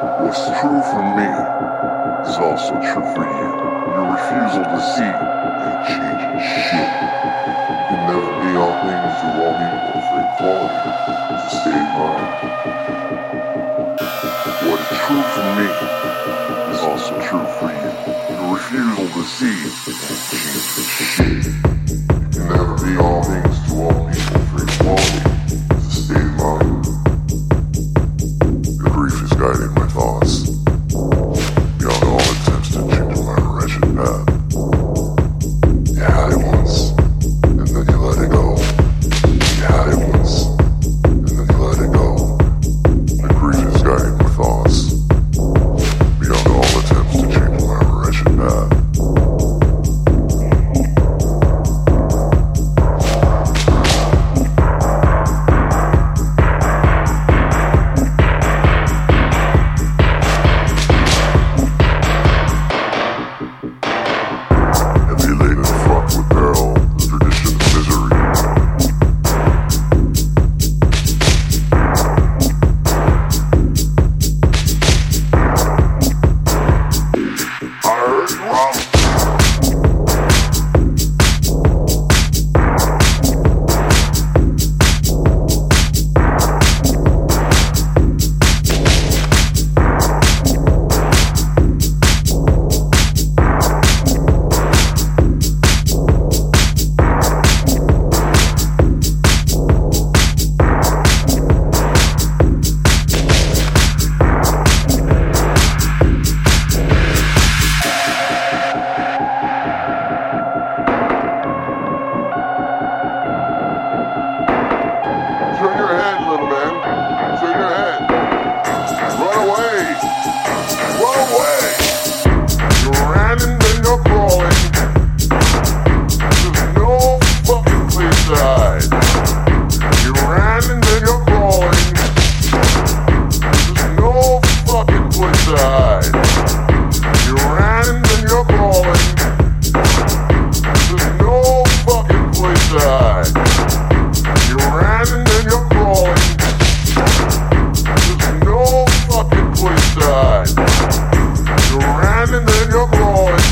What's true for me is also true for you. Your refusal to see ain't changing shit. You can never be all things you won't be for equality. Just stay in mind. What is true for me is also true for you. Your refusal to see ain't changing shit. You can never be all things diamond in your groin.